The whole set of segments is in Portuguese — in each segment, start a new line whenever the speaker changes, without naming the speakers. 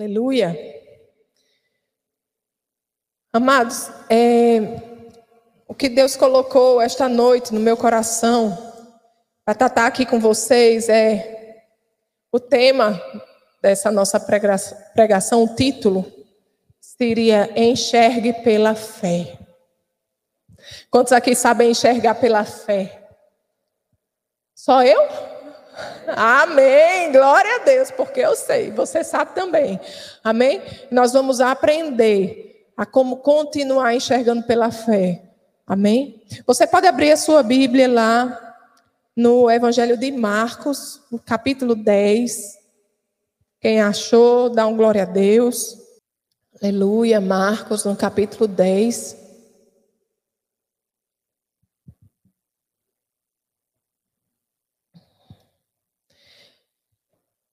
Aleluia. Amados, é, o que Deus colocou esta noite no meu coração para tratar aqui com vocês é o tema dessa nossa pregação, o título seria Enxergue pela fé. Quantos aqui sabem enxergar pela fé? Só eu? Amém. Glória a Deus, porque eu sei, você sabe também. Amém? Nós vamos aprender a como continuar enxergando pela fé. Amém? Você pode abrir a sua Bíblia lá no Evangelho de Marcos, no capítulo 10. Quem achou, dá um glória a Deus. Aleluia, Marcos, no capítulo 10.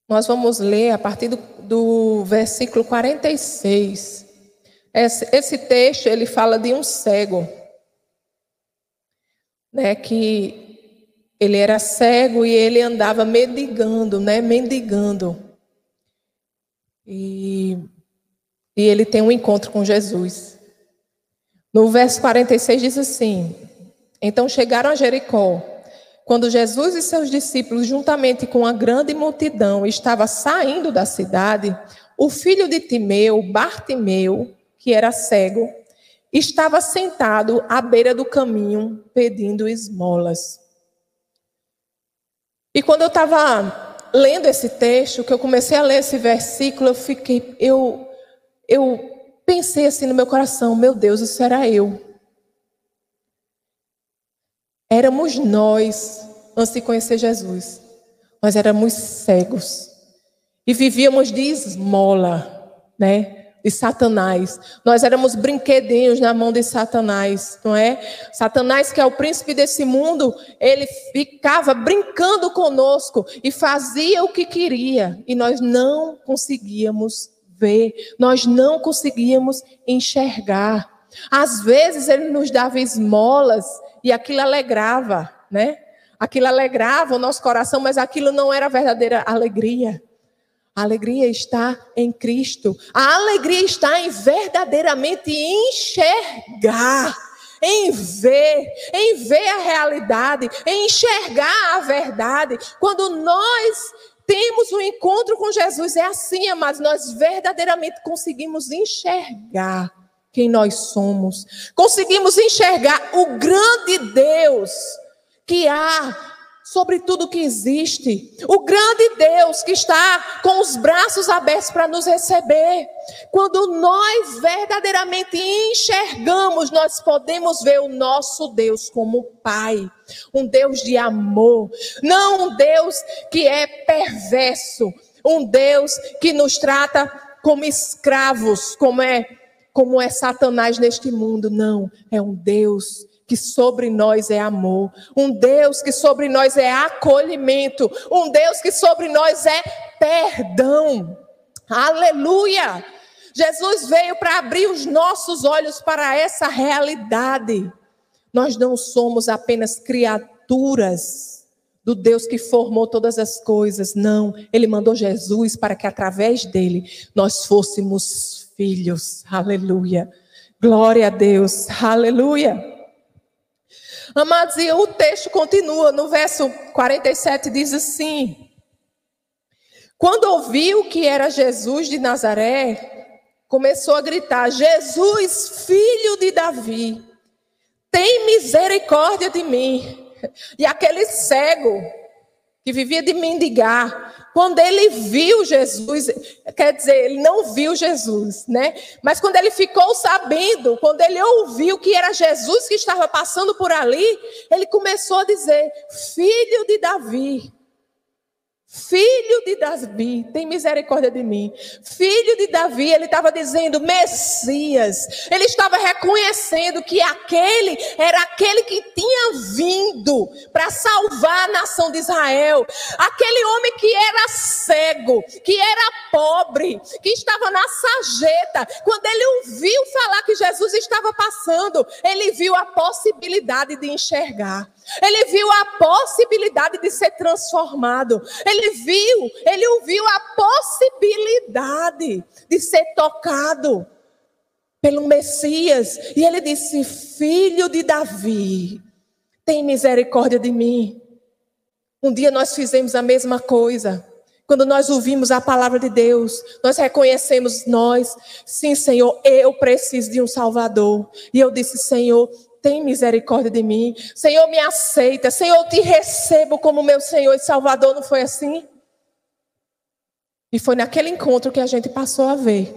Nós vamos ler a partir do, do versículo 46. Esse, esse texto, ele fala de um cego, né, que ele era cego e ele andava mendigando, né, mendigando. E, e ele tem um encontro com Jesus. No verso 46 diz assim: Então chegaram a Jericó. Quando Jesus e seus discípulos, juntamente com a grande multidão, estava saindo da cidade, o filho de Timeu, Bartimeu, que era cego, estava sentado à beira do caminho pedindo esmolas. E quando eu estava lendo esse texto, que eu comecei a ler esse versículo, eu fiquei, eu, eu pensei assim no meu coração, meu Deus, isso era eu. Éramos nós, antes de conhecer Jesus. Nós éramos cegos. E vivíamos de esmola, né? De Satanás. Nós éramos brinquedinhos na mão de Satanás, não é? Satanás, que é o príncipe desse mundo, ele ficava brincando conosco e fazia o que queria. E nós não conseguíamos ver, nós não conseguíamos enxergar. Às vezes ele nos dava esmolas e aquilo alegrava, né? Aquilo alegrava o nosso coração, mas aquilo não era verdadeira alegria. A alegria está em Cristo. A alegria está em verdadeiramente enxergar, em ver, em ver a realidade, em enxergar a verdade. Quando nós temos um encontro com Jesus, é assim, amados, nós verdadeiramente conseguimos enxergar quem nós somos. Conseguimos enxergar o grande Deus que há sobre tudo que existe. O grande Deus que está com os braços abertos para nos receber. Quando nós verdadeiramente enxergamos, nós podemos ver o nosso Deus como Pai, um Deus de amor, não um Deus que é perverso, um Deus que nos trata como escravos, como é como é Satanás neste mundo. Não, é um Deus que sobre nós é amor, um Deus que sobre nós é acolhimento, um Deus que sobre nós é perdão. Aleluia! Jesus veio para abrir os nossos olhos para essa realidade. Nós não somos apenas criaturas do Deus que formou todas as coisas, não. Ele mandou Jesus para que através dele nós fôssemos filhos. Aleluia. Glória a Deus. Aleluia. Amados, e o texto continua no verso 47 diz assim: Quando ouviu que era Jesus de Nazaré, começou a gritar: Jesus, filho de Davi, tem misericórdia de mim. E aquele cego que vivia de mendigar, quando ele viu Jesus, quer dizer, ele não viu Jesus, né? Mas quando ele ficou sabendo, quando ele ouviu que era Jesus que estava passando por ali, ele começou a dizer: Filho de Davi, Filho de Davi, tem misericórdia de mim. Filho de Davi, ele estava dizendo Messias. Ele estava reconhecendo que aquele era aquele que tinha vindo para salvar a nação de Israel. Aquele homem que era cego, que era pobre, que estava na sarjeta. Quando ele ouviu falar que Jesus estava passando, ele viu a possibilidade de enxergar. Ele viu a possibilidade de ser transformado. Ele viu, ele ouviu a possibilidade de ser tocado pelo Messias. E ele disse: Filho de Davi, tem misericórdia de mim. Um dia nós fizemos a mesma coisa. Quando nós ouvimos a palavra de Deus, nós reconhecemos nós, sim, Senhor, eu preciso de um Salvador. E eu disse, Senhor, tem misericórdia de mim. Senhor, me aceita. Senhor, eu te recebo como meu Senhor e Salvador. Não foi assim? E foi naquele encontro que a gente passou a ver.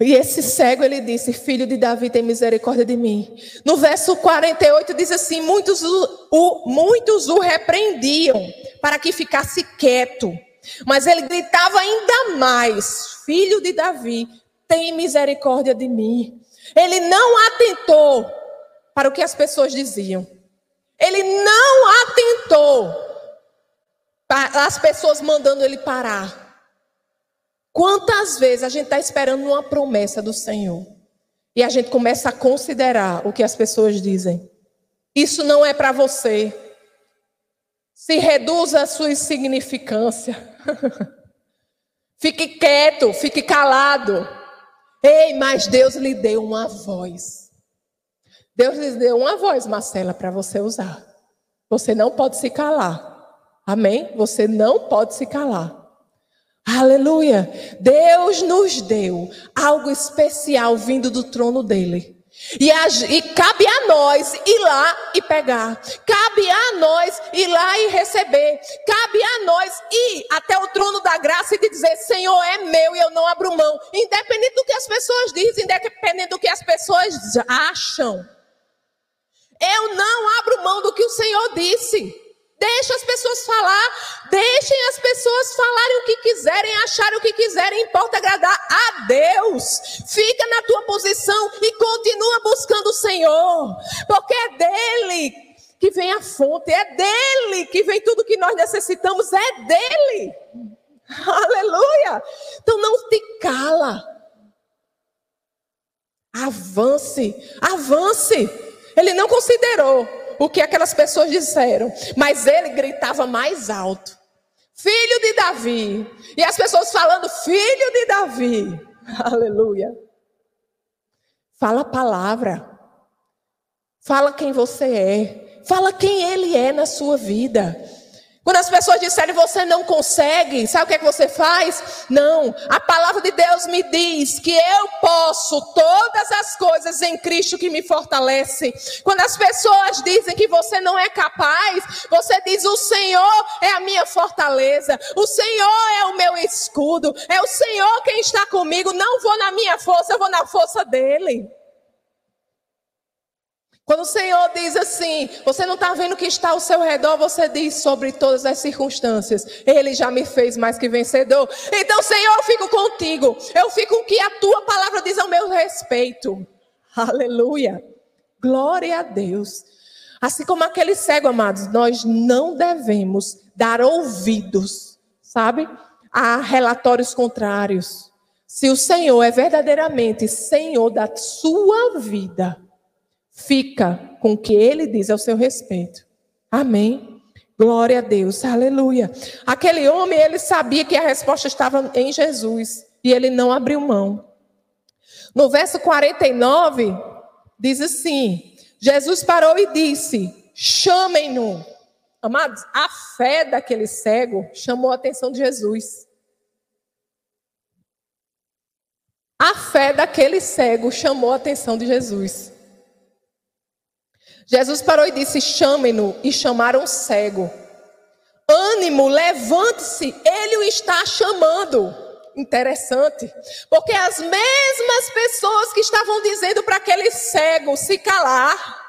E esse cego, ele disse: Filho de Davi, tem misericórdia de mim. No verso 48 diz assim: Muitos o, muitos o repreendiam para que ficasse quieto. Mas ele gritava ainda mais: Filho de Davi, tem misericórdia de mim. Ele não atentou para o que as pessoas diziam. Ele não atentou para as pessoas mandando ele parar. Quantas vezes a gente está esperando uma promessa do Senhor e a gente começa a considerar o que as pessoas dizem? Isso não é para você. Se reduza a sua insignificância. fique quieto, fique calado. Ei, mas Deus lhe deu uma voz. Deus lhe deu uma voz, Marcela, para você usar. Você não pode se calar. Amém? Você não pode se calar. Aleluia! Deus nos deu algo especial vindo do trono dele. E, e, cabe a nós ir lá e pegar. Cabe a nós ir lá e receber. Cabe a nós ir até o trono da graça e dizer: Senhor, é meu e eu não abro mão. Independente do que as pessoas dizem, independente do que as pessoas acham. Eu não abro mão do que o Senhor disse. Deixa as pessoas falar, deixem as pessoas falarem o que quiserem, acharem o que quiserem, importa agradar a Deus. Fica na tua posição e continua buscando o Senhor, porque é dele que vem a fonte, é dele que vem tudo que nós necessitamos, é dele. Aleluia! Então não te cala. Avance, avance. Ele não considerou o que aquelas pessoas disseram, mas ele gritava mais alto: Filho de Davi. E as pessoas falando: Filho de Davi. Aleluia. Fala a palavra. Fala quem você é. Fala quem ele é na sua vida. Quando as pessoas disserem você não consegue, sabe o que é que você faz? Não, a palavra de Deus me diz que eu posso todas as coisas em Cristo que me fortalece. Quando as pessoas dizem que você não é capaz, você diz: O Senhor é a minha fortaleza, o Senhor é o meu escudo, é o Senhor quem está comigo. Não vou na minha força, eu vou na força dEle. Quando o Senhor diz assim, você não está vendo o que está ao seu redor, você diz sobre todas as circunstâncias. Ele já me fez mais que vencedor. Então, Senhor, eu fico contigo. Eu fico com o que a tua palavra diz ao meu respeito. Aleluia. Glória a Deus. Assim como aquele cego, amados, nós não devemos dar ouvidos, sabe, a relatórios contrários. Se o Senhor é verdadeiramente Senhor da sua vida, fica com o que ele diz ao seu respeito. Amém. Glória a Deus, aleluia. Aquele homem, ele sabia que a resposta estava em Jesus e ele não abriu mão. No verso 49, diz assim: Jesus parou e disse: Chamem-no. Amados, a fé daquele cego chamou a atenção de Jesus. A fé daquele cego chamou a atenção de Jesus. Jesus parou e disse: Chamem-no. E chamaram o cego. Ânimo, levante-se, ele o está chamando. Interessante, porque as mesmas pessoas que estavam dizendo para aquele cego se calar,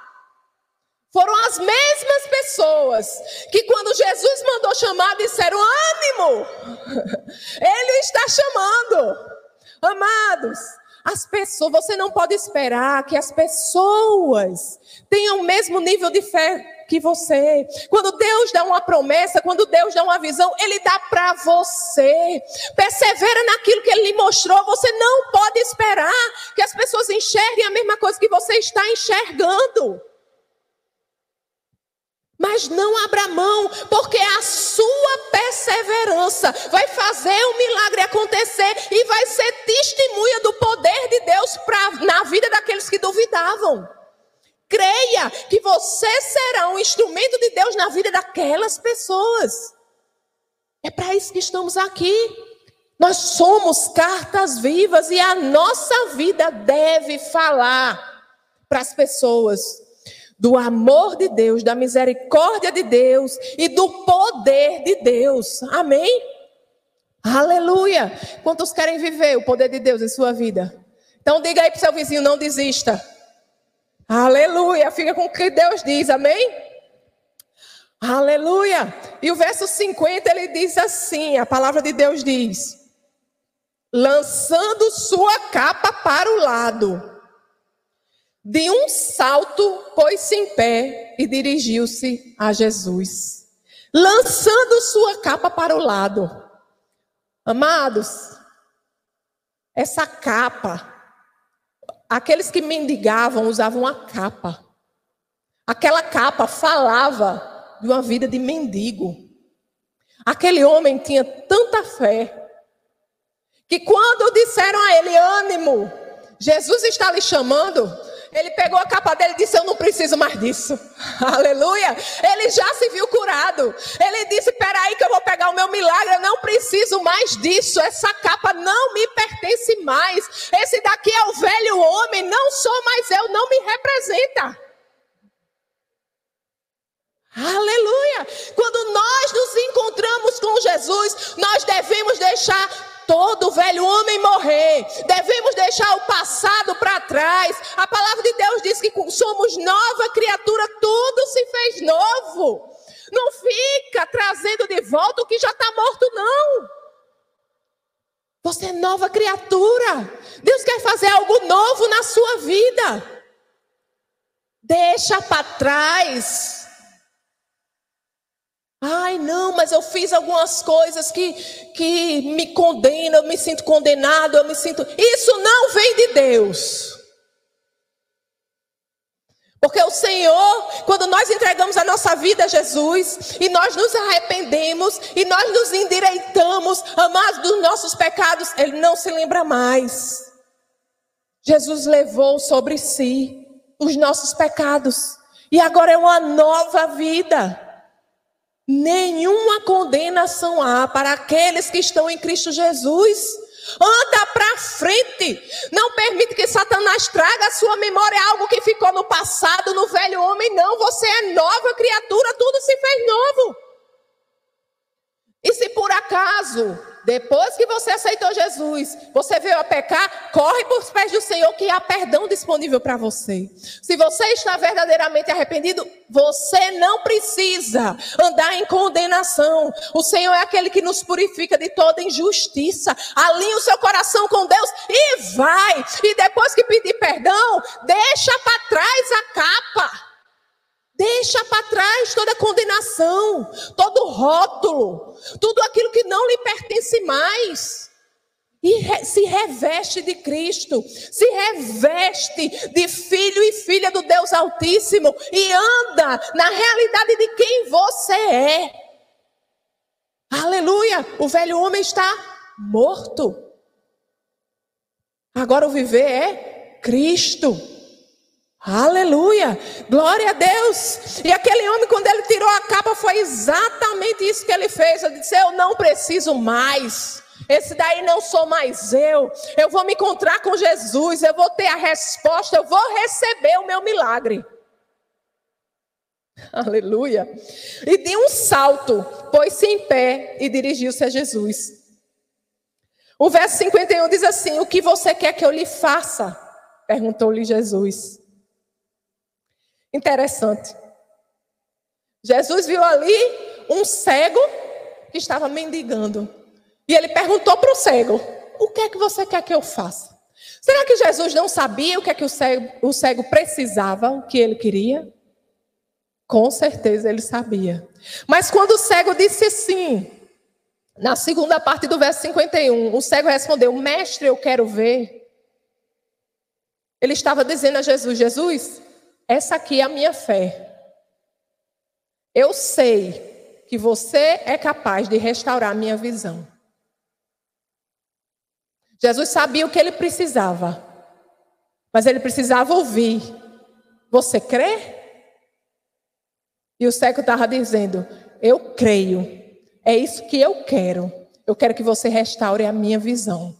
foram as mesmas pessoas que, quando Jesus mandou chamar, disseram: ânimo, ele está chamando. Amados, as pessoas, você não pode esperar que as pessoas tenham o mesmo nível de fé que você. Quando Deus dá uma promessa, quando Deus dá uma visão, Ele dá para você. Persevera naquilo que Ele lhe mostrou. Você não pode esperar que as pessoas enxerguem a mesma coisa que você está enxergando. Mas não abra mão, porque a sua perseverança vai fazer o milagre acontecer e vai ser testemunha do poder de Deus pra, na vida daqueles que duvidavam. Creia que você será um instrumento de Deus na vida daquelas pessoas. É para isso que estamos aqui. Nós somos cartas vivas e a nossa vida deve falar para as pessoas do amor de Deus, da misericórdia de Deus e do poder de Deus. Amém? Aleluia! Quantos querem viver o poder de Deus em sua vida? Então diga aí para o seu vizinho, não desista. Aleluia! Fica com o que Deus diz, amém? Aleluia! E o verso 50 ele diz assim: a palavra de Deus diz: lançando sua capa para o lado, de um salto pôs-se em pé e dirigiu-se a Jesus, lançando sua capa para o lado. Amados, essa capa aqueles que mendigavam usavam a capa. Aquela capa falava de uma vida de mendigo. Aquele homem tinha tanta fé que quando disseram a ele ânimo, Jesus está lhe chamando, ele pegou a capa dele e disse: Eu não preciso mais disso. Aleluia. Ele já se viu curado. Ele disse: Peraí, que eu vou pegar o meu milagre. Eu não preciso mais disso. Essa capa não me pertence mais. Esse daqui é o velho homem. Não sou mais eu. Não me representa. Aleluia! Quando nós nos encontramos com Jesus, nós devemos deixar todo o velho homem morrer. Devemos deixar o passado para trás. A palavra de Deus diz que somos nova criatura, tudo se fez novo. Não fica trazendo de volta o que já está morto, não. Você é nova criatura. Deus quer fazer algo novo na sua vida. Deixa para trás Ai, não, mas eu fiz algumas coisas que, que me condenam, eu me sinto condenado, eu me sinto. Isso não vem de Deus. Porque o Senhor, quando nós entregamos a nossa vida a Jesus, e nós nos arrependemos, e nós nos endireitamos, amados dos nossos pecados, Ele não se lembra mais. Jesus levou sobre si os nossos pecados, e agora é uma nova vida. Nenhuma condenação há para aqueles que estão em Cristo Jesus. Anda para frente. Não permite que Satanás traga a sua memória algo que ficou no passado, no velho homem. Não, você é nova criatura, tudo se fez novo. Se por acaso depois que você aceitou Jesus, você veio a pecar, corre por os pés do Senhor que há perdão disponível para você. Se você está verdadeiramente arrependido, você não precisa andar em condenação. O Senhor é aquele que nos purifica de toda injustiça. Alinhe o seu coração com Deus e vai. E depois que pedir perdão, deixa para trás a capa. Deixa para trás toda condenação, todo rótulo, tudo aquilo que não lhe pertence mais. E re, se reveste de Cristo, se reveste de filho e filha do Deus Altíssimo e anda na realidade de quem você é. Aleluia! O velho homem está morto. Agora o viver é Cristo. Aleluia! Glória a Deus! E aquele homem, quando ele tirou a capa, foi exatamente isso que ele fez. Ele disse: Eu não preciso mais. Esse daí não sou mais eu. Eu vou me encontrar com Jesus. Eu vou ter a resposta. Eu vou receber o meu milagre. Aleluia! E de um salto, pôs-se em pé e dirigiu-se a Jesus. O verso 51 diz assim: O que você quer que eu lhe faça? Perguntou-lhe Jesus. Interessante. Jesus viu ali um cego que estava mendigando. E ele perguntou para o cego: O que é que você quer que eu faça? Será que Jesus não sabia o que é que o cego, o cego precisava, o que ele queria? Com certeza ele sabia. Mas quando o cego disse sim, na segunda parte do verso 51, o cego respondeu: Mestre, eu quero ver. Ele estava dizendo a Jesus: Jesus, essa aqui é a minha fé. Eu sei que você é capaz de restaurar a minha visão. Jesus sabia o que ele precisava, mas ele precisava ouvir. Você crê? E o cego estava dizendo: Eu creio, é isso que eu quero. Eu quero que você restaure a minha visão.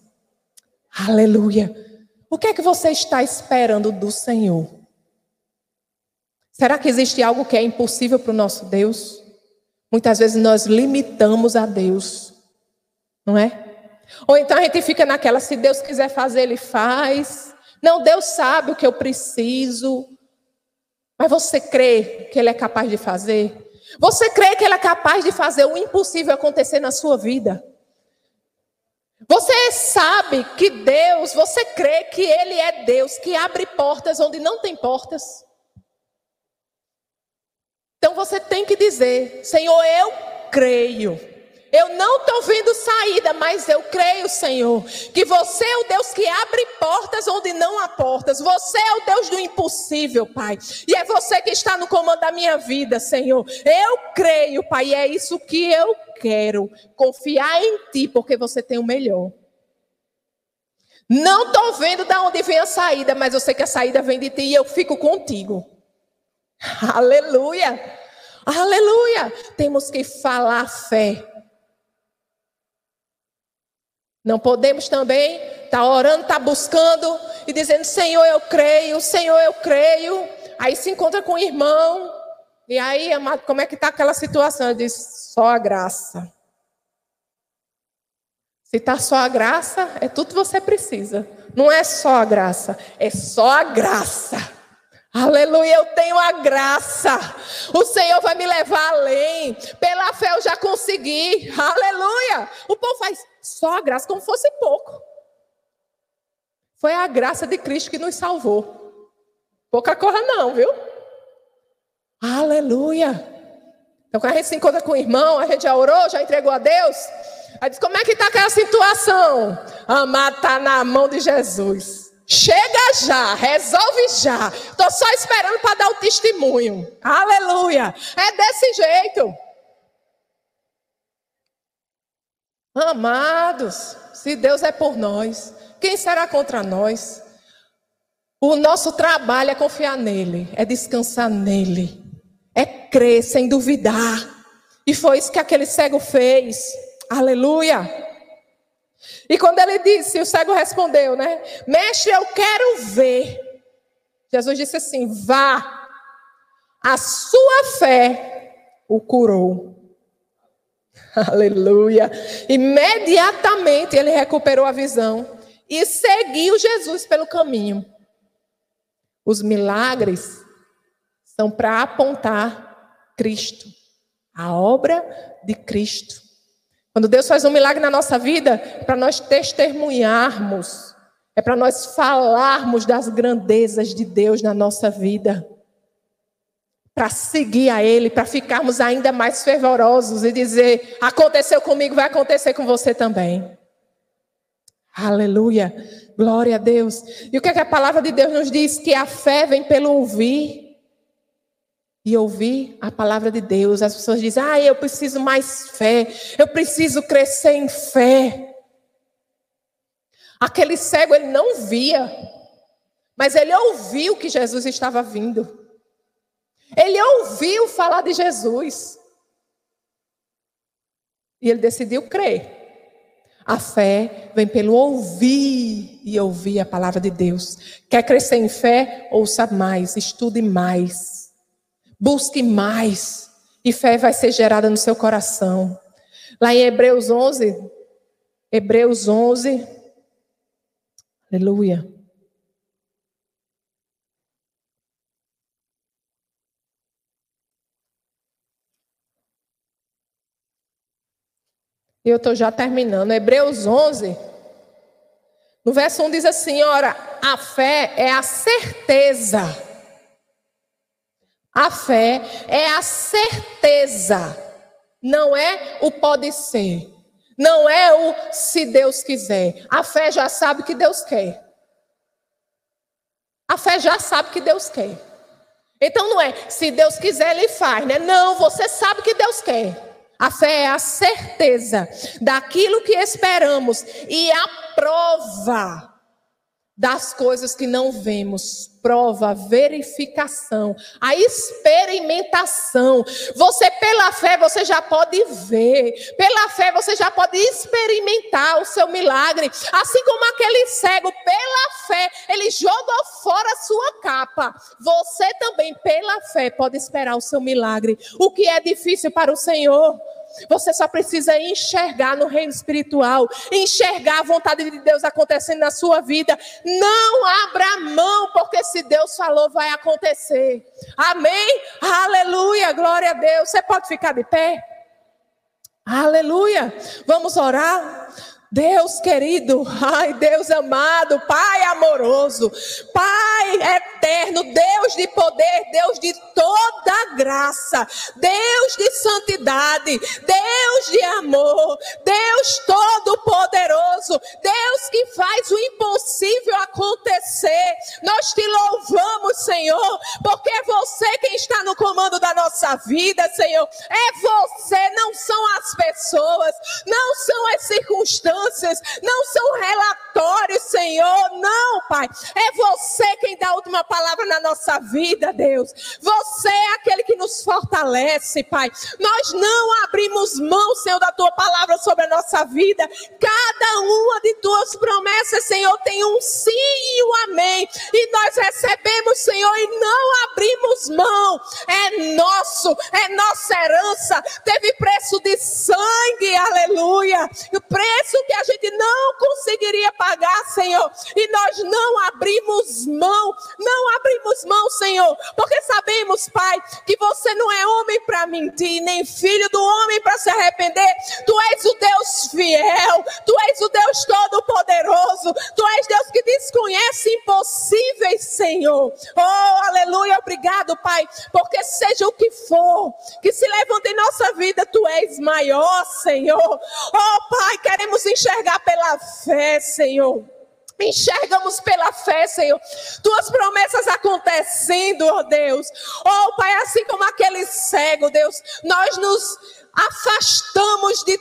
Aleluia. O que é que você está esperando do Senhor? Será que existe algo que é impossível para o nosso Deus? Muitas vezes nós limitamos a Deus, não é? Ou então a gente fica naquela, se Deus quiser fazer, Ele faz. Não, Deus sabe o que eu preciso. Mas você crê que Ele é capaz de fazer? Você crê que Ele é capaz de fazer o impossível acontecer na sua vida? Você sabe que Deus, você crê que Ele é Deus que abre portas onde não tem portas? Então você tem que dizer: Senhor, eu creio. Eu não estou vendo saída, mas eu creio, Senhor, que você é o Deus que abre portas onde não há portas. Você é o Deus do impossível, Pai. E é você que está no comando da minha vida, Senhor. Eu creio, Pai, e é isso que eu quero. Confiar em Ti, porque você tem o melhor. Não estou vendo de onde vem a saída, mas eu sei que a saída vem de Ti e eu fico contigo. Aleluia! Aleluia! Temos que falar fé. Não podemos também estar tá orando, estar tá buscando e dizendo: Senhor, eu creio, Senhor, eu creio. Aí se encontra com o irmão. E aí, amado, como é que está aquela situação? Ele diz: só a graça. Se está só a graça, é tudo que você precisa. Não é só a graça, é só a graça. Aleluia, eu tenho a graça. O Senhor vai me levar além. Pela fé eu já consegui. Aleluia. O povo faz só a graça, como fosse pouco. Foi a graça de Cristo que nos salvou. Pouca coisa não, viu? Aleluia. Então, quando a gente se encontra com o irmão, a gente já orou, já entregou a Deus. Aí diz: como é que está aquela situação? Amar está na mão de Jesus. Chega já, resolve já. Estou só esperando para dar o testemunho. Aleluia. É desse jeito. Amados, se Deus é por nós, quem será contra nós? O nosso trabalho é confiar nele, é descansar nele, é crer sem duvidar. E foi isso que aquele cego fez. Aleluia. E quando ele disse, o cego respondeu, né? Mestre, eu quero ver. Jesus disse assim: vá, a sua fé o curou. Aleluia. Imediatamente ele recuperou a visão e seguiu Jesus pelo caminho. Os milagres são para apontar Cristo, a obra de Cristo. Quando Deus faz um milagre na nossa vida, é para nós testemunharmos, é para nós falarmos das grandezas de Deus na nossa vida. Para seguir a Ele, para ficarmos ainda mais fervorosos e dizer: aconteceu comigo, vai acontecer com você também. Aleluia, glória a Deus. E o que, é que a palavra de Deus nos diz? Que a fé vem pelo ouvir e ouvir a palavra de Deus. As pessoas dizem: ah, eu preciso mais fé, eu preciso crescer em fé. Aquele cego, ele não via, mas ele ouviu que Jesus estava vindo. Ele ouviu falar de Jesus. E ele decidiu crer. A fé vem pelo ouvir e ouvir a palavra de Deus. Quer crescer em fé? Ouça mais, estude mais. Busque mais e fé vai ser gerada no seu coração. Lá em Hebreus 11, Hebreus 11, aleluia. E eu estou já terminando. Hebreus 11, no verso 1 diz assim: Ora, a fé é a certeza a fé é a certeza, não é o pode ser, não é o se Deus quiser. A fé já sabe que Deus quer. A fé já sabe que Deus quer. Então não é se Deus quiser, ele faz, né? Não, você sabe que Deus quer. A fé é a certeza daquilo que esperamos e a prova das coisas que não vemos. Prova, verificação, a experimentação. Você, pela fé, você já pode ver. Pela fé, você já pode experimentar o seu milagre. Assim como aquele cego, pela fé, ele jogou fora a sua capa. Você também, pela fé, pode esperar o seu milagre. O que é difícil para o Senhor? Você só precisa enxergar no reino espiritual, enxergar a vontade de Deus acontecendo na sua vida. Não abra mão, porque se Deus falou, vai acontecer. Amém? Aleluia, glória a Deus. Você pode ficar de pé? Aleluia. Vamos orar. Deus querido, ai Deus amado, Pai amoroso, Pai eterno, Deus de poder, Deus de toda graça, Deus de santidade, Deus de amor, Deus todo-poderoso, Deus que faz o impossível acontecer. Nós te louvamos, Senhor, porque é você quem está no comando da nossa vida, Senhor. É você, não são as pessoas, não são as circunstâncias circunstâncias, não são relatórios, Senhor, não, Pai. É você quem dá a última palavra na nossa vida, Deus. Você é aquele que nos fortalece, Pai. Nós não abrimos mão, Senhor, da tua palavra sobre a nossa vida. Cada uma de tuas promessas, Senhor, tem um sim e um amém. E nós recebemos, Senhor, e não abrimos mão. É nosso, é nossa herança. Teve preço de sangue, aleluia. O preço que a gente não conseguiria pagar, Senhor. E nós não abrimos mão, não abrimos mão, Senhor, porque sabemos, Pai, que você não é homem para mentir, nem filho do homem para se arrepender. Tu és o Deus fiel, tu és o Deus todo-poderoso, tu és Deus que desconhece impossíveis, Senhor. Oh, aleluia, obrigado, Pai, porque seja o que for, que se levante em nossa vida, tu és maior, Senhor. Oh, Pai, queremos enxergar pela fé, Senhor. Enxergamos pela fé, Senhor, tuas promessas acontecendo, ó oh Deus. Oh, Pai, assim como aquele cego, Deus, nós nos afastamos de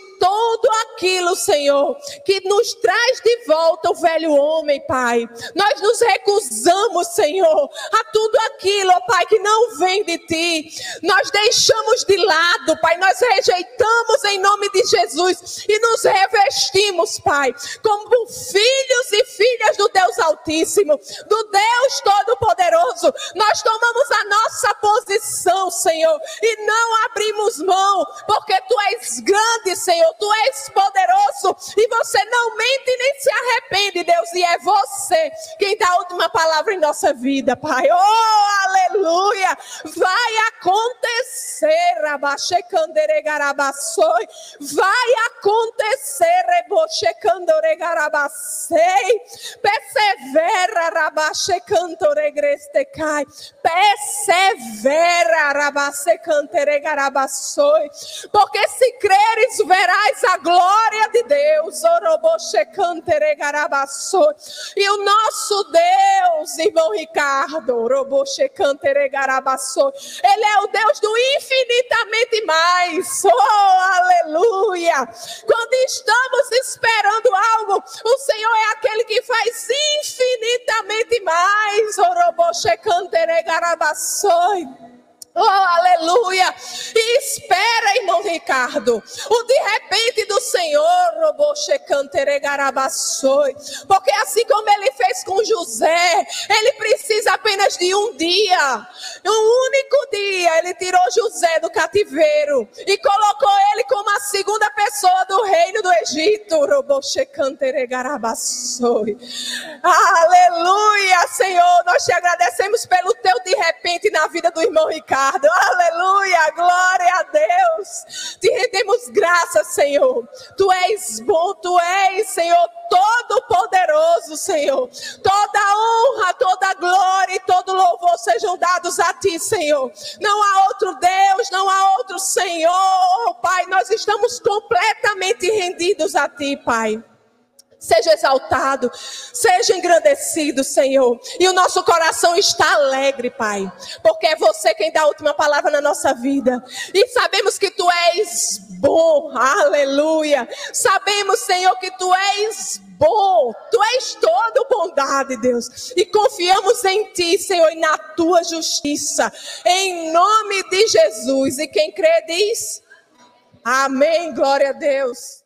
aquilo, Senhor, que nos traz de volta o velho homem, Pai. Nós nos recusamos, Senhor, a tudo aquilo, ó Pai, que não vem de Ti. Nós deixamos de lado, Pai. Nós rejeitamos em nome de Jesus e nos revestimos, Pai, como filhos e filhas do Deus Altíssimo, do Deus Todo-Poderoso. Nós tomamos a nossa posição, Senhor, e não abrimos mão, porque tu és grande, Senhor, tu és poderoso e você não mente nem se arrepende, Deus, e é você quem dá a última palavra em nossa vida, Pai. Oh, aleluia! Vai acontecer, Rabaxecanderegarabassoi, vai acontecer, Reboxecandoregarabassei, persevera, Rabaxecantoregrestecai, persevera, Rabaxecanteregarabassoi, porque se creres, verás a glória de Deus. E o nosso Deus, irmão Ricardo, ele é o Deus do infinitamente mais. Oh, aleluia! Quando estamos esperando algo, o Senhor é aquele que faz infinitamente mais. Oroboxecanteregarabassoi. Oh, aleluia! E espera, irmão Ricardo, o de repente do Senhor, porque assim como ele fez com José, ele precisa apenas de um dia, um único dia. Ele tirou José do cativeiro e colocou ele como a segunda pessoa do reino do Egito. Aleluia, Senhor, nós te agradecemos pelo teu de repente na vida do irmão Ricardo. Aleluia, glória a Deus. Te rendemos graças, Senhor. Tu és bom, tu és, Senhor, todo-poderoso, Senhor. Toda honra, toda glória e todo louvor sejam dados a ti, Senhor. Não há outro Deus, não há outro Senhor, Pai. Nós estamos completamente rendidos a ti, Pai. Seja exaltado, seja engrandecido, Senhor. E o nosso coração está alegre, Pai, porque é você quem dá a última palavra na nossa vida. E sabemos que tu és bom, aleluia. Sabemos, Senhor, que tu és bom, tu és toda bondade, Deus. E confiamos em ti, Senhor, e na tua justiça, em nome de Jesus. E quem crê diz: Amém, glória a Deus.